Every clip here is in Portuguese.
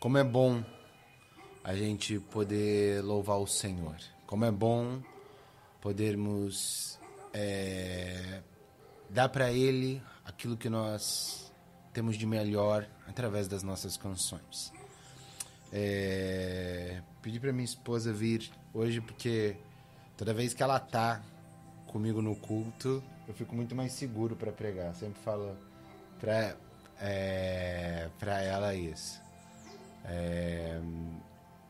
Como é bom a gente poder louvar o Senhor. Como é bom podermos é, dar para Ele aquilo que nós temos de melhor através das nossas canções. É, pedi para minha esposa vir hoje porque toda vez que ela tá comigo no culto, eu fico muito mais seguro para pregar. Sempre falo para é, para ela isso. É,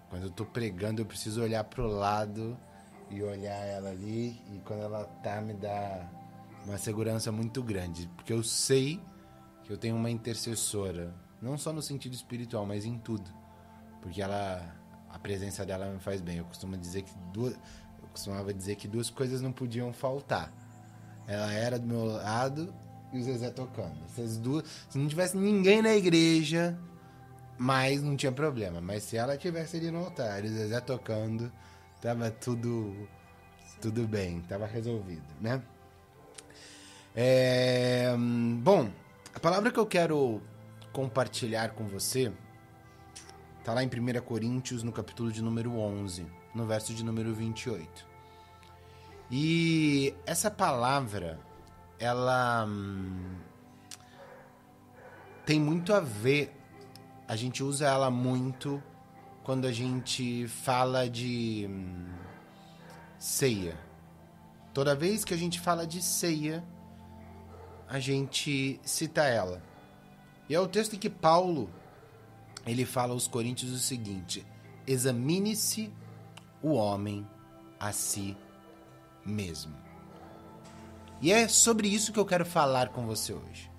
quando eu tô pregando, eu preciso olhar pro lado e olhar ela ali. E quando ela tá, me dá uma segurança muito grande. Porque eu sei que eu tenho uma intercessora. Não só no sentido espiritual, mas em tudo. Porque ela. A presença dela me faz bem. Eu costumo dizer que duas. Eu costumava dizer que duas coisas não podiam faltar. Ela era do meu lado e o Zezé tocando. Essas duas. Se não tivesse ninguém na igreja, mas não tinha problema. Mas se ela tivesse ali no altar, o Zezé tocando, tava tudo tudo bem, tava resolvido, né? É, bom, a palavra que eu quero compartilhar com você tá lá em 1 Coríntios, no capítulo de número 11, no verso de número 28. E essa palavra, ela hum, tem muito a ver a gente usa ela muito quando a gente fala de hum, ceia. Toda vez que a gente fala de ceia, a gente cita ela. E é o texto em que Paulo ele fala aos Coríntios o seguinte: examine-se o homem a si mesmo. E é sobre isso que eu quero falar com você hoje.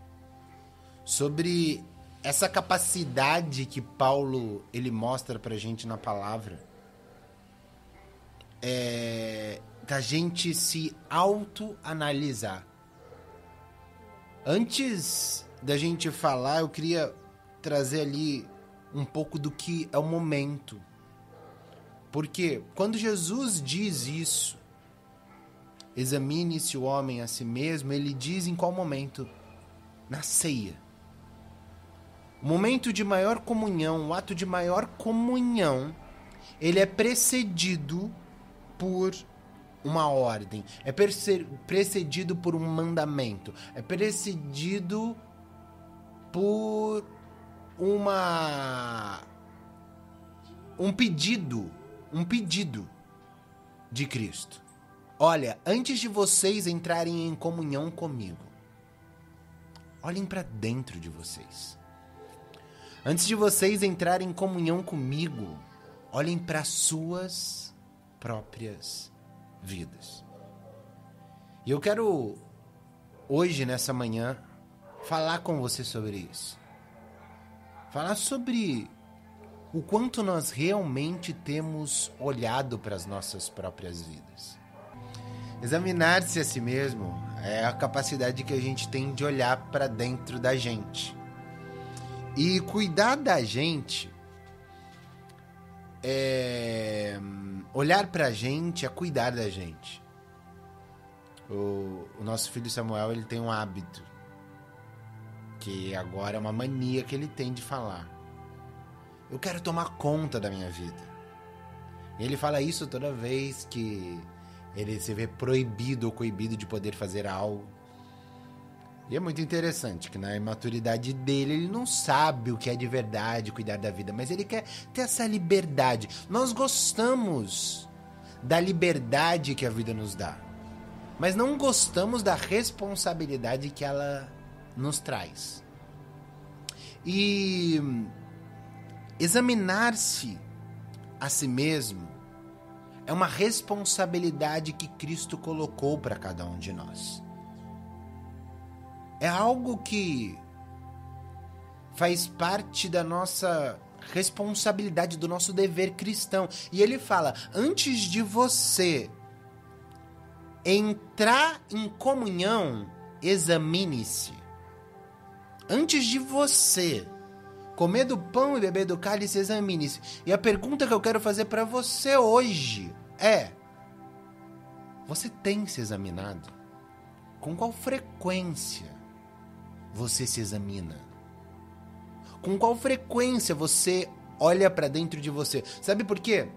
Sobre essa capacidade que Paulo ele mostra pra gente na palavra é da gente se autoanalisar. Antes da gente falar, eu queria trazer ali um pouco do que é o momento. Porque quando Jesus diz isso, examine-se o homem a si mesmo, ele diz em qual momento? Na ceia. O momento de maior comunhão, o ato de maior comunhão, ele é precedido por uma ordem, é precedido por um mandamento, é precedido por uma um pedido, um pedido de Cristo. Olha, antes de vocês entrarem em comunhão comigo, olhem para dentro de vocês. Antes de vocês entrarem em comunhão comigo, olhem para suas próprias vidas. E eu quero hoje nessa manhã falar com você sobre isso. Falar sobre o quanto nós realmente temos olhado para as nossas próprias vidas. Examinar-se a si mesmo é a capacidade que a gente tem de olhar para dentro da gente e cuidar da gente é olhar pra gente é cuidar da gente. O, o, nosso filho Samuel ele tem um hábito que agora é uma mania que ele tem de falar. Eu quero tomar conta da minha vida. Ele fala isso toda vez que ele se vê proibido ou coibido de poder fazer algo e é muito interessante que na imaturidade dele ele não sabe o que é de verdade cuidar da vida, mas ele quer ter essa liberdade. Nós gostamos da liberdade que a vida nos dá, mas não gostamos da responsabilidade que ela nos traz. E examinar-se a si mesmo é uma responsabilidade que Cristo colocou para cada um de nós. É algo que faz parte da nossa responsabilidade, do nosso dever cristão. E ele fala: antes de você entrar em comunhão, examine-se. Antes de você comer do pão e beber do cálice, examine-se. E a pergunta que eu quero fazer para você hoje é: você tem se examinado? Com qual frequência? Você se examina? Com qual frequência você olha para dentro de você. Sabe por quê?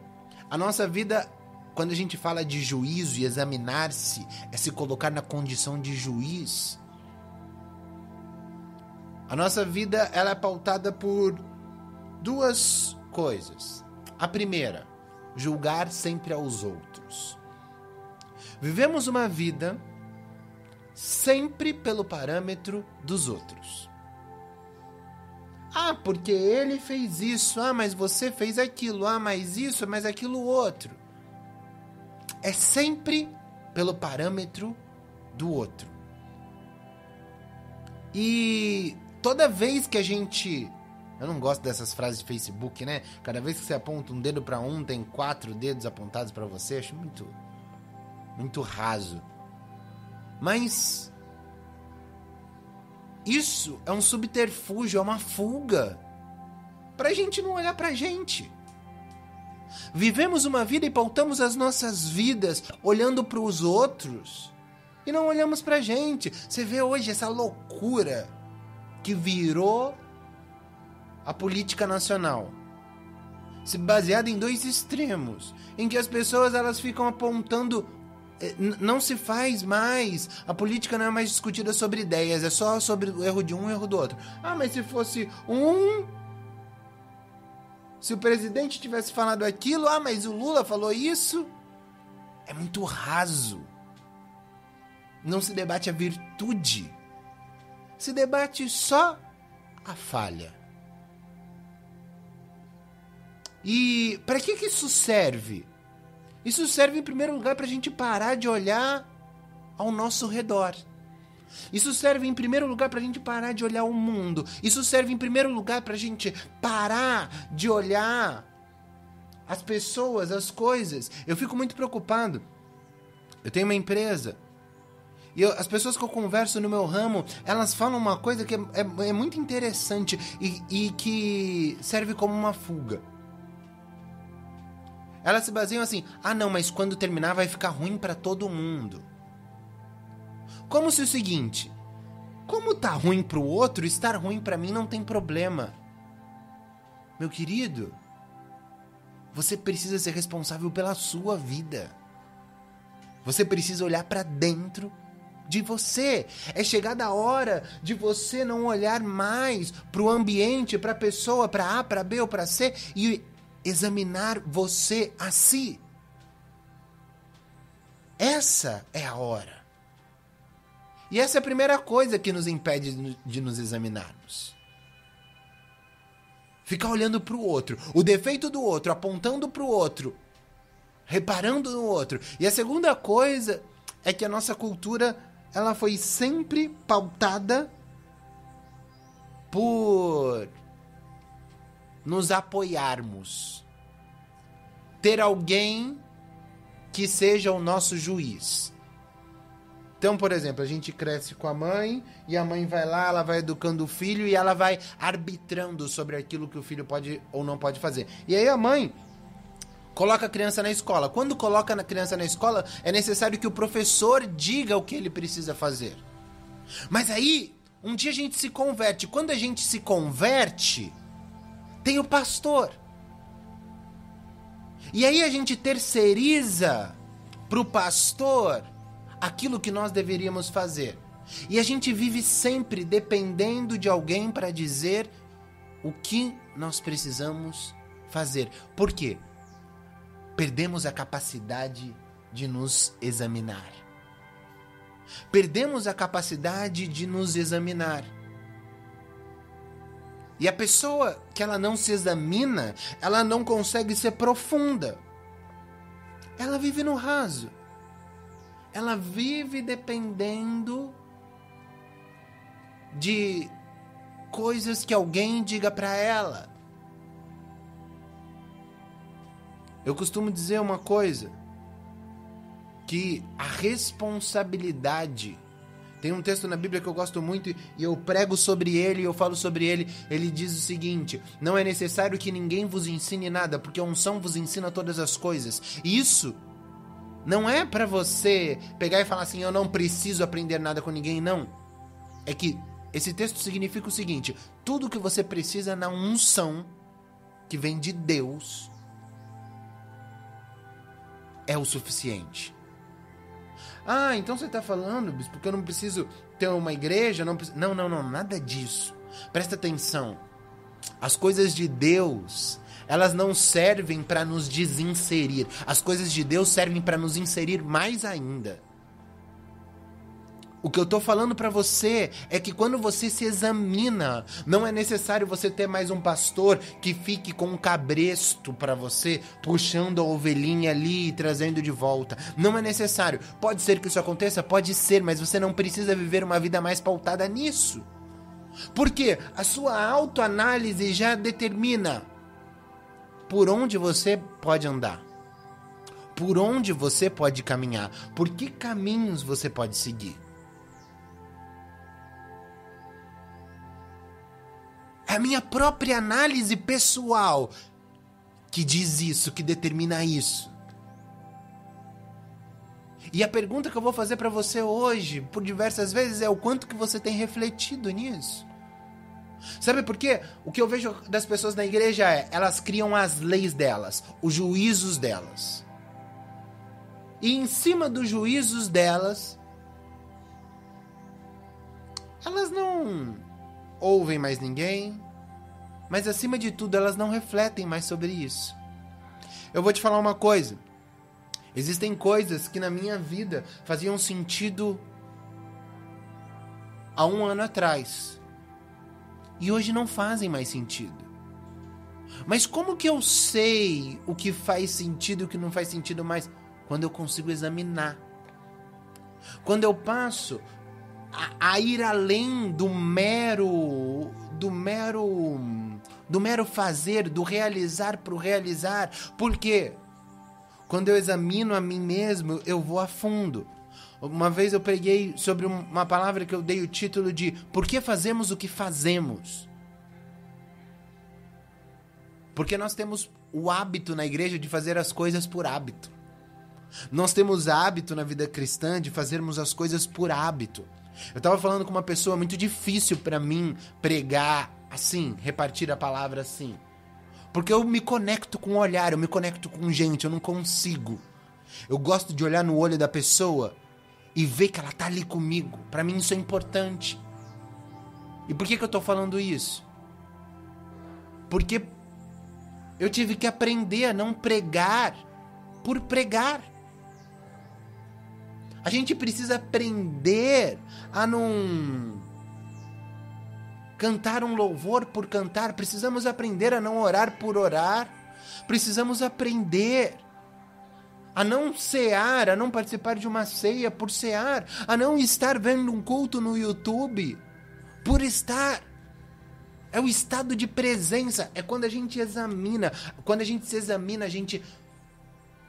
A nossa vida, quando a gente fala de juízo e examinar-se, é se colocar na condição de juiz. A nossa vida ela é pautada por duas coisas. A primeira, julgar sempre aos outros. Vivemos uma vida sempre pelo parâmetro dos outros. Ah, porque ele fez isso. Ah, mas você fez aquilo. Ah, mas isso, mas aquilo outro. É sempre pelo parâmetro do outro. E toda vez que a gente. Eu não gosto dessas frases de Facebook, né? Cada vez que você aponta um dedo para um, tem quatro dedos apontados para você. Acho muito. Muito raso. Mas isso é um subterfúgio, é uma fuga para a gente não olhar para a gente. Vivemos uma vida e pautamos as nossas vidas olhando para os outros e não olhamos para a gente. Você vê hoje essa loucura que virou a política nacional, se baseada em dois extremos, em que as pessoas elas ficam apontando não se faz mais. A política não é mais discutida sobre ideias, é só sobre o erro de um e o erro do outro. Ah, mas se fosse um. Se o presidente tivesse falado aquilo, ah, mas o Lula falou isso. É muito raso. Não se debate a virtude. Se debate só a falha. E para que, que isso serve? Isso serve em primeiro lugar para a gente parar de olhar ao nosso redor. Isso serve em primeiro lugar para a gente parar de olhar o mundo. Isso serve em primeiro lugar para a gente parar de olhar as pessoas, as coisas. Eu fico muito preocupado. Eu tenho uma empresa. E eu, as pessoas que eu converso no meu ramo, elas falam uma coisa que é, é, é muito interessante e, e que serve como uma fuga. Elas se baseiam assim: ah, não, mas quando terminar vai ficar ruim para todo mundo. Como se o seguinte: como tá ruim pro outro, estar ruim para mim não tem problema. Meu querido, você precisa ser responsável pela sua vida. Você precisa olhar para dentro de você. É chegada a hora de você não olhar mais para o ambiente, para a pessoa, para A, para B ou para C e examinar você a si. Essa é a hora. E essa é a primeira coisa que nos impede de nos examinarmos. Ficar olhando para o outro, o defeito do outro, apontando para o outro, reparando no outro. E a segunda coisa é que a nossa cultura ela foi sempre pautada por nos apoiarmos. Ter alguém que seja o nosso juiz. Então, por exemplo, a gente cresce com a mãe e a mãe vai lá, ela vai educando o filho e ela vai arbitrando sobre aquilo que o filho pode ou não pode fazer. E aí a mãe coloca a criança na escola. Quando coloca a criança na escola, é necessário que o professor diga o que ele precisa fazer. Mas aí, um dia a gente se converte. Quando a gente se converte, tem o pastor. E aí a gente terceiriza para o pastor aquilo que nós deveríamos fazer. E a gente vive sempre dependendo de alguém para dizer o que nós precisamos fazer. Por quê? Perdemos a capacidade de nos examinar. Perdemos a capacidade de nos examinar. E a pessoa que ela não se examina, ela não consegue ser profunda. Ela vive no raso. Ela vive dependendo de coisas que alguém diga para ela. Eu costumo dizer uma coisa que a responsabilidade tem um texto na Bíblia que eu gosto muito e eu prego sobre ele, eu falo sobre ele. Ele diz o seguinte: Não é necessário que ninguém vos ensine nada, porque a unção vos ensina todas as coisas. Isso não é para você pegar e falar assim: Eu não preciso aprender nada com ninguém, não. É que esse texto significa o seguinte: tudo que você precisa na unção que vem de Deus é o suficiente. Ah, então você está falando, bispo, porque eu não preciso ter uma igreja? Não, não, não, não, nada disso. Presta atenção. As coisas de Deus, elas não servem para nos desinserir. As coisas de Deus servem para nos inserir mais ainda. O que eu tô falando para você é que quando você se examina, não é necessário você ter mais um pastor que fique com um cabresto para você, puxando a ovelhinha ali e trazendo de volta. Não é necessário. Pode ser que isso aconteça, pode ser, mas você não precisa viver uma vida mais pautada nisso. Porque a sua autoanálise já determina por onde você pode andar. Por onde você pode caminhar, por que caminhos você pode seguir. A minha própria análise pessoal que diz isso, que determina isso. E a pergunta que eu vou fazer para você hoje, por diversas vezes, é o quanto que você tem refletido nisso. Sabe por quê? O que eu vejo das pessoas na igreja é, elas criam as leis delas, os juízos delas. E em cima dos juízos delas, elas não ouvem mais ninguém, mas acima de tudo elas não refletem mais sobre isso. Eu vou te falar uma coisa. Existem coisas que na minha vida faziam sentido há um ano atrás e hoje não fazem mais sentido. Mas como que eu sei o que faz sentido e o que não faz sentido mais? Quando eu consigo examinar. Quando eu passo a, a ir além do mero do mero do mero fazer, do realizar para o realizar. Por quê? Quando eu examino a mim mesmo, eu vou a fundo. Uma vez eu preguei sobre uma palavra que eu dei o título de Por que fazemos o que fazemos? Porque nós temos o hábito na igreja de fazer as coisas por hábito. Nós temos hábito na vida cristã de fazermos as coisas por hábito. Eu estava falando com uma pessoa muito difícil para mim pregar assim, repartir a palavra assim. Porque eu me conecto com o olhar, eu me conecto com gente, eu não consigo. Eu gosto de olhar no olho da pessoa e ver que ela tá ali comigo. Para mim isso é importante. E por que, que eu tô falando isso? Porque eu tive que aprender a não pregar por pregar. A gente precisa aprender a não cantar um louvor por cantar, precisamos aprender a não orar por orar. Precisamos aprender a não cear, a não participar de uma ceia por cear, a não estar vendo um culto no YouTube por estar. É o estado de presença, é quando a gente examina, quando a gente se examina, a gente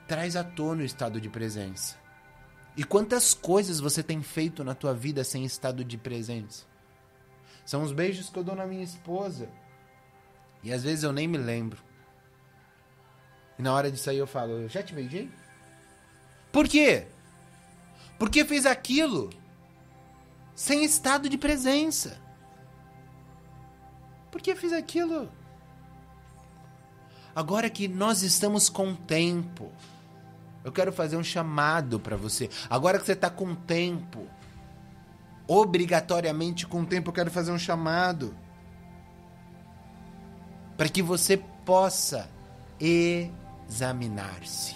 traz à tona o estado de presença. E quantas coisas você tem feito na tua vida sem estado de presença? São os beijos que eu dou na minha esposa. E às vezes eu nem me lembro. E na hora de sair eu falo, eu já te beijei? Por quê? Porque fez aquilo sem estado de presença. Por que fiz aquilo? Agora que nós estamos com tempo, eu quero fazer um chamado para você. Agora que você está com tempo, obrigatoriamente com tempo, eu quero fazer um chamado para que você possa examinar-se.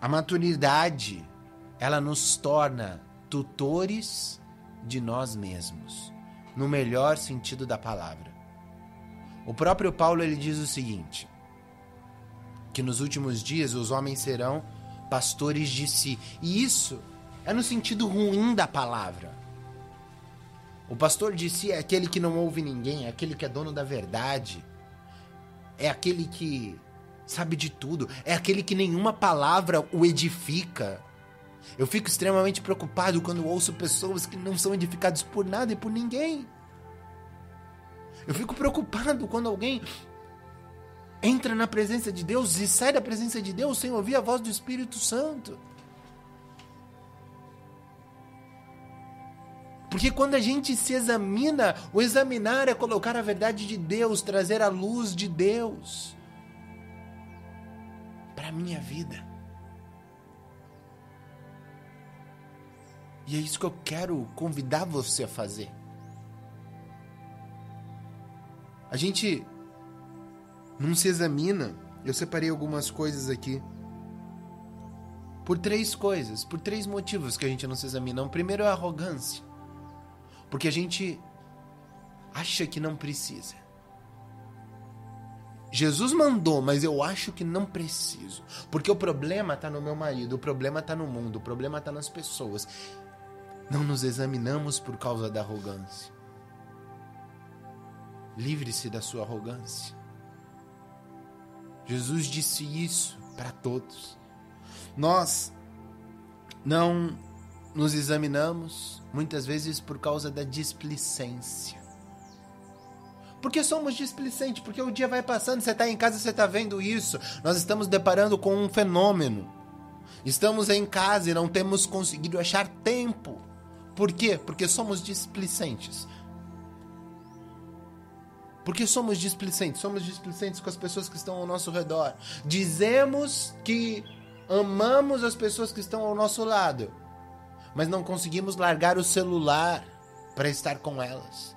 A maturidade, ela nos torna tutores de nós mesmos, no melhor sentido da palavra. O próprio Paulo ele diz o seguinte: que nos últimos dias os homens serão pastores de si. E isso é no sentido ruim da palavra. O pastor de si é aquele que não ouve ninguém, é aquele que é dono da verdade. É aquele que sabe de tudo, é aquele que nenhuma palavra o edifica. Eu fico extremamente preocupado quando ouço pessoas que não são edificadas por nada e por ninguém. Eu fico preocupado quando alguém entra na presença de Deus e sai da presença de Deus sem ouvir a voz do Espírito Santo. Porque quando a gente se examina, o examinar é colocar a verdade de Deus, trazer a luz de Deus para a minha vida. E é isso que eu quero convidar você a fazer. A gente não se examina. Eu separei algumas coisas aqui. Por três coisas, por três motivos que a gente não se examina. O primeiro é a arrogância. Porque a gente acha que não precisa. Jesus mandou, mas eu acho que não preciso. Porque o problema está no meu marido, o problema está no mundo, o problema está nas pessoas. Não nos examinamos por causa da arrogância. Livre-se da sua arrogância. Jesus disse isso para todos. Nós não nos examinamos muitas vezes por causa da displicência. Porque somos displicentes, porque o dia vai passando, você está em casa, você está vendo isso. Nós estamos deparando com um fenômeno. Estamos em casa e não temos conseguido achar tempo por quê? Porque somos displicentes. Porque somos displicentes, somos displicentes com as pessoas que estão ao nosso redor. Dizemos que amamos as pessoas que estão ao nosso lado, mas não conseguimos largar o celular para estar com elas.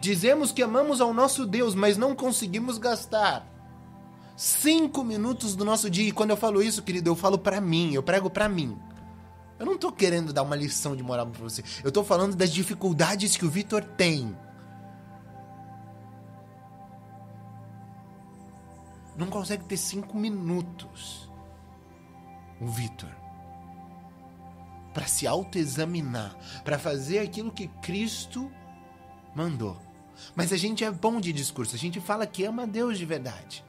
Dizemos que amamos ao nosso Deus, mas não conseguimos gastar Cinco minutos do nosso dia. E quando eu falo isso, querido, eu falo para mim, eu prego para mim. Eu não tô querendo dar uma lição de moral pra você. Eu tô falando das dificuldades que o Vitor tem. Não consegue ter cinco minutos. O Vitor. Para se autoexaminar. para fazer aquilo que Cristo mandou. Mas a gente é bom de discurso. A gente fala que ama Deus de verdade.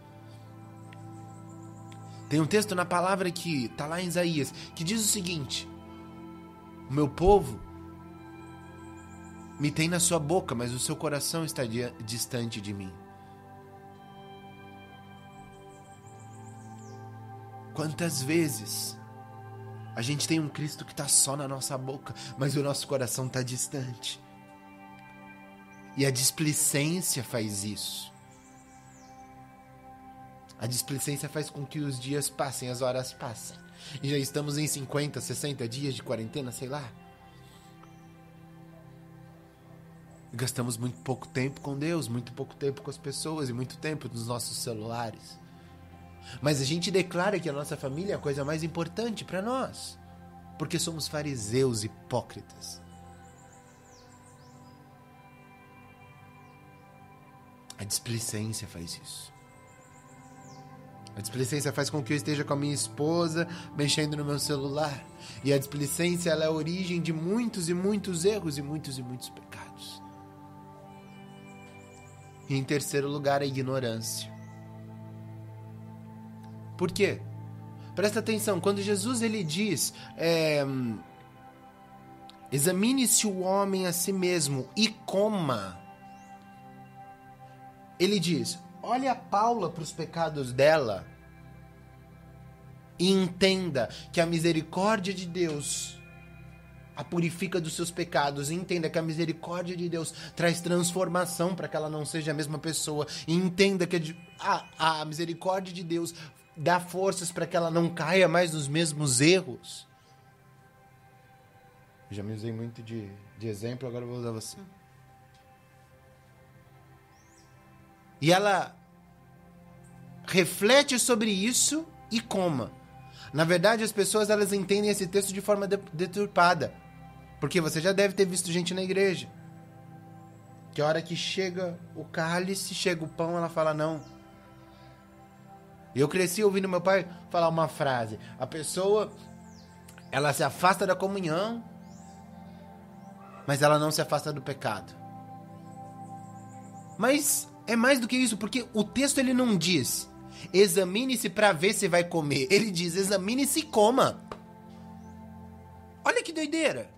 Tem um texto na palavra que está lá em Isaías que diz o seguinte: O meu povo me tem na sua boca, mas o seu coração está distante de mim. Quantas vezes a gente tem um Cristo que está só na nossa boca, mas o nosso coração está distante? E a displicência faz isso. A displicência faz com que os dias passem, as horas passem. E já estamos em 50, 60 dias de quarentena, sei lá. Gastamos muito pouco tempo com Deus, muito pouco tempo com as pessoas e muito tempo nos nossos celulares. Mas a gente declara que a nossa família é a coisa mais importante para nós, porque somos fariseus hipócritas. A displicência faz isso. A displicência faz com que eu esteja com a minha esposa mexendo no meu celular. E a displicência é a origem de muitos e muitos erros e muitos e muitos pecados. E em terceiro lugar, a ignorância. Por quê? Presta atenção, quando Jesus ele diz: é, examine-se o homem a si mesmo e coma. Ele diz: olhe a Paula para os pecados dela e entenda que a misericórdia de Deus a purifica dos seus pecados. E entenda que a misericórdia de Deus traz transformação para que ela não seja a mesma pessoa. E entenda que a, a misericórdia de Deus dá forças para que ela não caia mais nos mesmos erros. já me usei muito de, de exemplo, agora vou usar você. E ela reflete sobre isso e coma. Na verdade, as pessoas elas entendem esse texto de forma deturpada. Porque você já deve ter visto gente na igreja. Que a hora que chega o cálice, chega o pão, ela fala não. Eu cresci ouvindo meu pai falar uma frase. A pessoa, ela se afasta da comunhão, mas ela não se afasta do pecado. Mas é mais do que isso, porque o texto ele não diz examine-se para ver se vai comer. Ele diz examine-se e coma. Olha que doideira.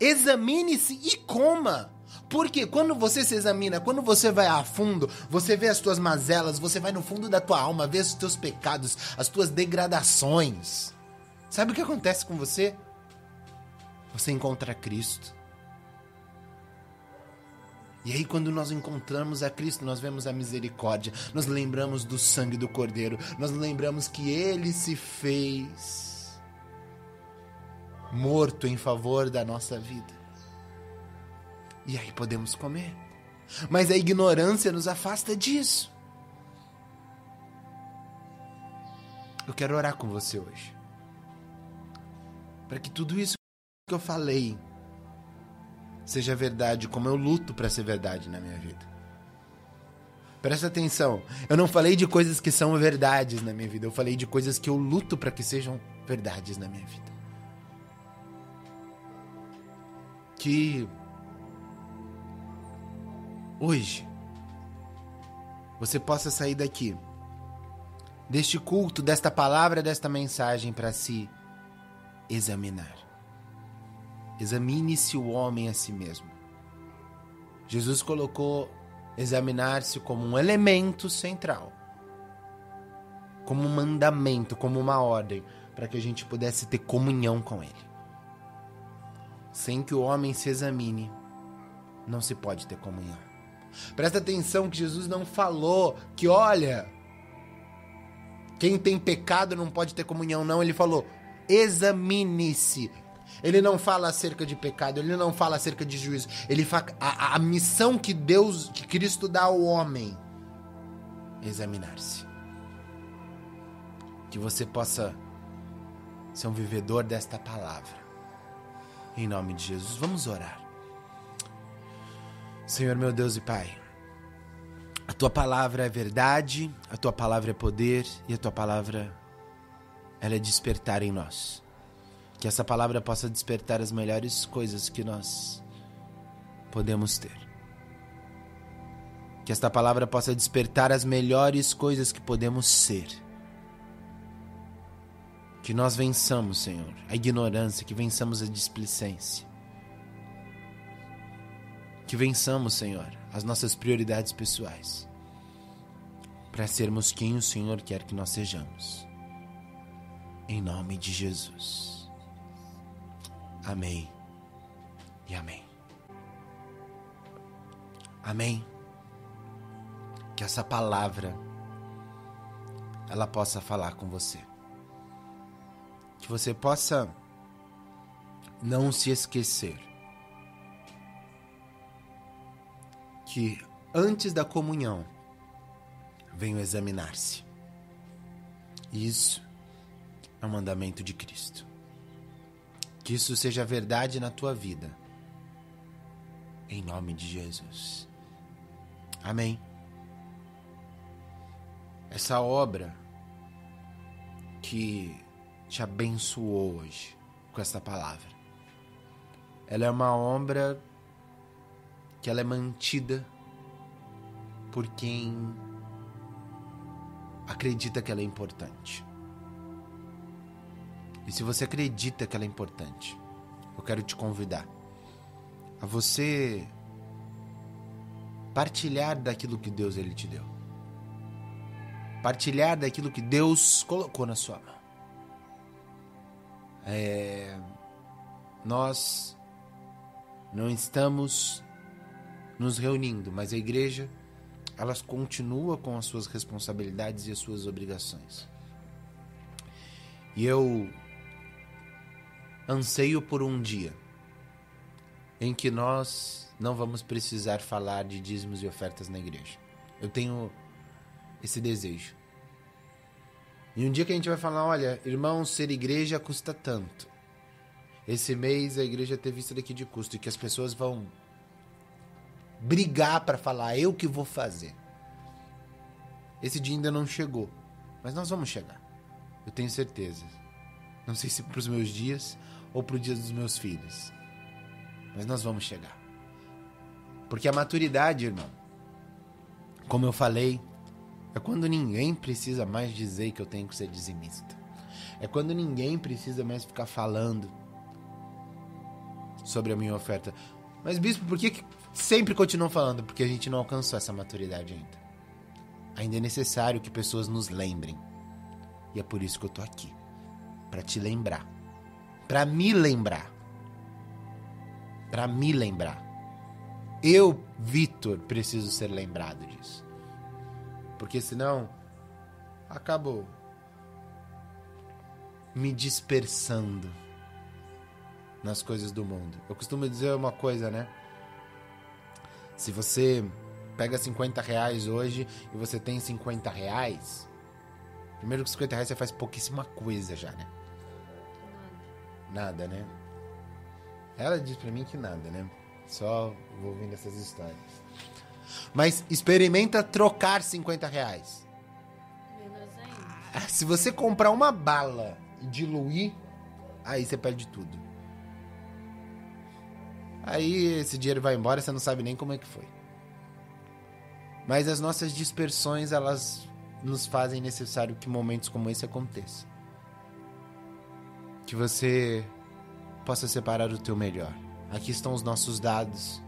Examine-se e coma. Porque quando você se examina, quando você vai a fundo, você vê as tuas mazelas, você vai no fundo da tua alma, vê os teus pecados, as tuas degradações. Sabe o que acontece com você? Você encontra Cristo. E aí, quando nós encontramos a Cristo, nós vemos a misericórdia, nós lembramos do sangue do Cordeiro, nós lembramos que Ele se fez morto em favor da nossa vida. E aí podemos comer. Mas a ignorância nos afasta disso. Eu quero orar com você hoje. Para que tudo isso que eu falei seja verdade, como eu luto para ser verdade na minha vida. Presta atenção, eu não falei de coisas que são verdades na minha vida, eu falei de coisas que eu luto para que sejam verdades na minha vida. Que hoje você possa sair daqui, deste culto, desta palavra, desta mensagem para se examinar. Examine-se o homem a si mesmo. Jesus colocou examinar-se como um elemento central, como um mandamento, como uma ordem, para que a gente pudesse ter comunhão com Ele. Sem que o homem se examine, não se pode ter comunhão. Presta atenção que Jesus não falou que, olha, quem tem pecado não pode ter comunhão, não. Ele falou: examine-se, ele não fala acerca de pecado, ele não fala acerca de juízo. Ele fala a, a missão que Deus, que Cristo dá ao homem, examinar-se. Que você possa ser um vivedor desta palavra. Em nome de Jesus, vamos orar. Senhor meu Deus e Pai, a tua palavra é verdade, a tua palavra é poder e a tua palavra ela é despertar em nós. Que essa palavra possa despertar as melhores coisas que nós podemos ter. Que esta palavra possa despertar as melhores coisas que podemos ser. Que nós vençamos, Senhor, a ignorância, que vençamos a displicência. Que vençamos, Senhor, as nossas prioridades pessoais. Para sermos quem o Senhor quer que nós sejamos. Em nome de Jesus. Amém e amém. Amém. Que essa palavra ela possa falar com você. Que você possa não se esquecer que antes da comunhão venho examinar-se. Isso é o mandamento de Cristo. Que isso seja verdade na tua vida. Em nome de Jesus. Amém. Essa obra que te abençoou hoje com essa palavra. Ela é uma obra que ela é mantida por quem acredita que ela é importante. E se você acredita que ela é importante, eu quero te convidar a você partilhar daquilo que Deus ele te deu. Partilhar daquilo que Deus colocou na sua mão. É, nós não estamos nos reunindo, mas a igreja elas continua com as suas responsabilidades e as suas obrigações. E eu anseio por um dia em que nós não vamos precisar falar de dízimos e ofertas na igreja. Eu tenho esse desejo. E um dia que a gente vai falar, olha, irmão, ser igreja custa tanto. Esse mês a igreja teve isso daqui de custo e que as pessoas vão brigar para falar eu que vou fazer. Esse dia ainda não chegou, mas nós vamos chegar. Eu tenho certeza. Não sei se para os meus dias ou para o dia dos meus filhos. Mas nós vamos chegar. Porque a maturidade, irmão, como eu falei, é quando ninguém precisa mais dizer que eu tenho que ser dizimista. É quando ninguém precisa mais ficar falando sobre a minha oferta. Mas, bispo, por que, que sempre continuam falando? Porque a gente não alcançou essa maturidade ainda. Ainda é necessário que pessoas nos lembrem. E é por isso que eu tô aqui. para te lembrar. Para me lembrar. para me lembrar. Eu, Vitor, preciso ser lembrado disso. Porque senão acabo me dispersando nas coisas do mundo. Eu costumo dizer uma coisa, né? Se você pega 50 reais hoje e você tem 50 reais, primeiro que 50 reais você faz pouquíssima coisa já, né? Nada, né? Ela diz pra mim que nada, né? Só vou ouvindo essas histórias. Mas experimenta trocar 50 reais. Se você comprar uma bala e diluir, aí você perde tudo. Aí esse dinheiro vai embora, você não sabe nem como é que foi. Mas as nossas dispersões, elas nos fazem necessário que momentos como esse aconteçam. Que você possa separar o teu melhor. Aqui estão os nossos dados.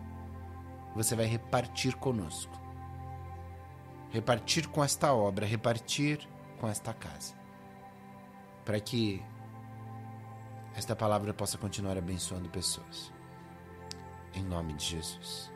Você vai repartir conosco. Repartir com esta obra, repartir com esta casa. Para que esta palavra possa continuar abençoando pessoas. Em nome de Jesus.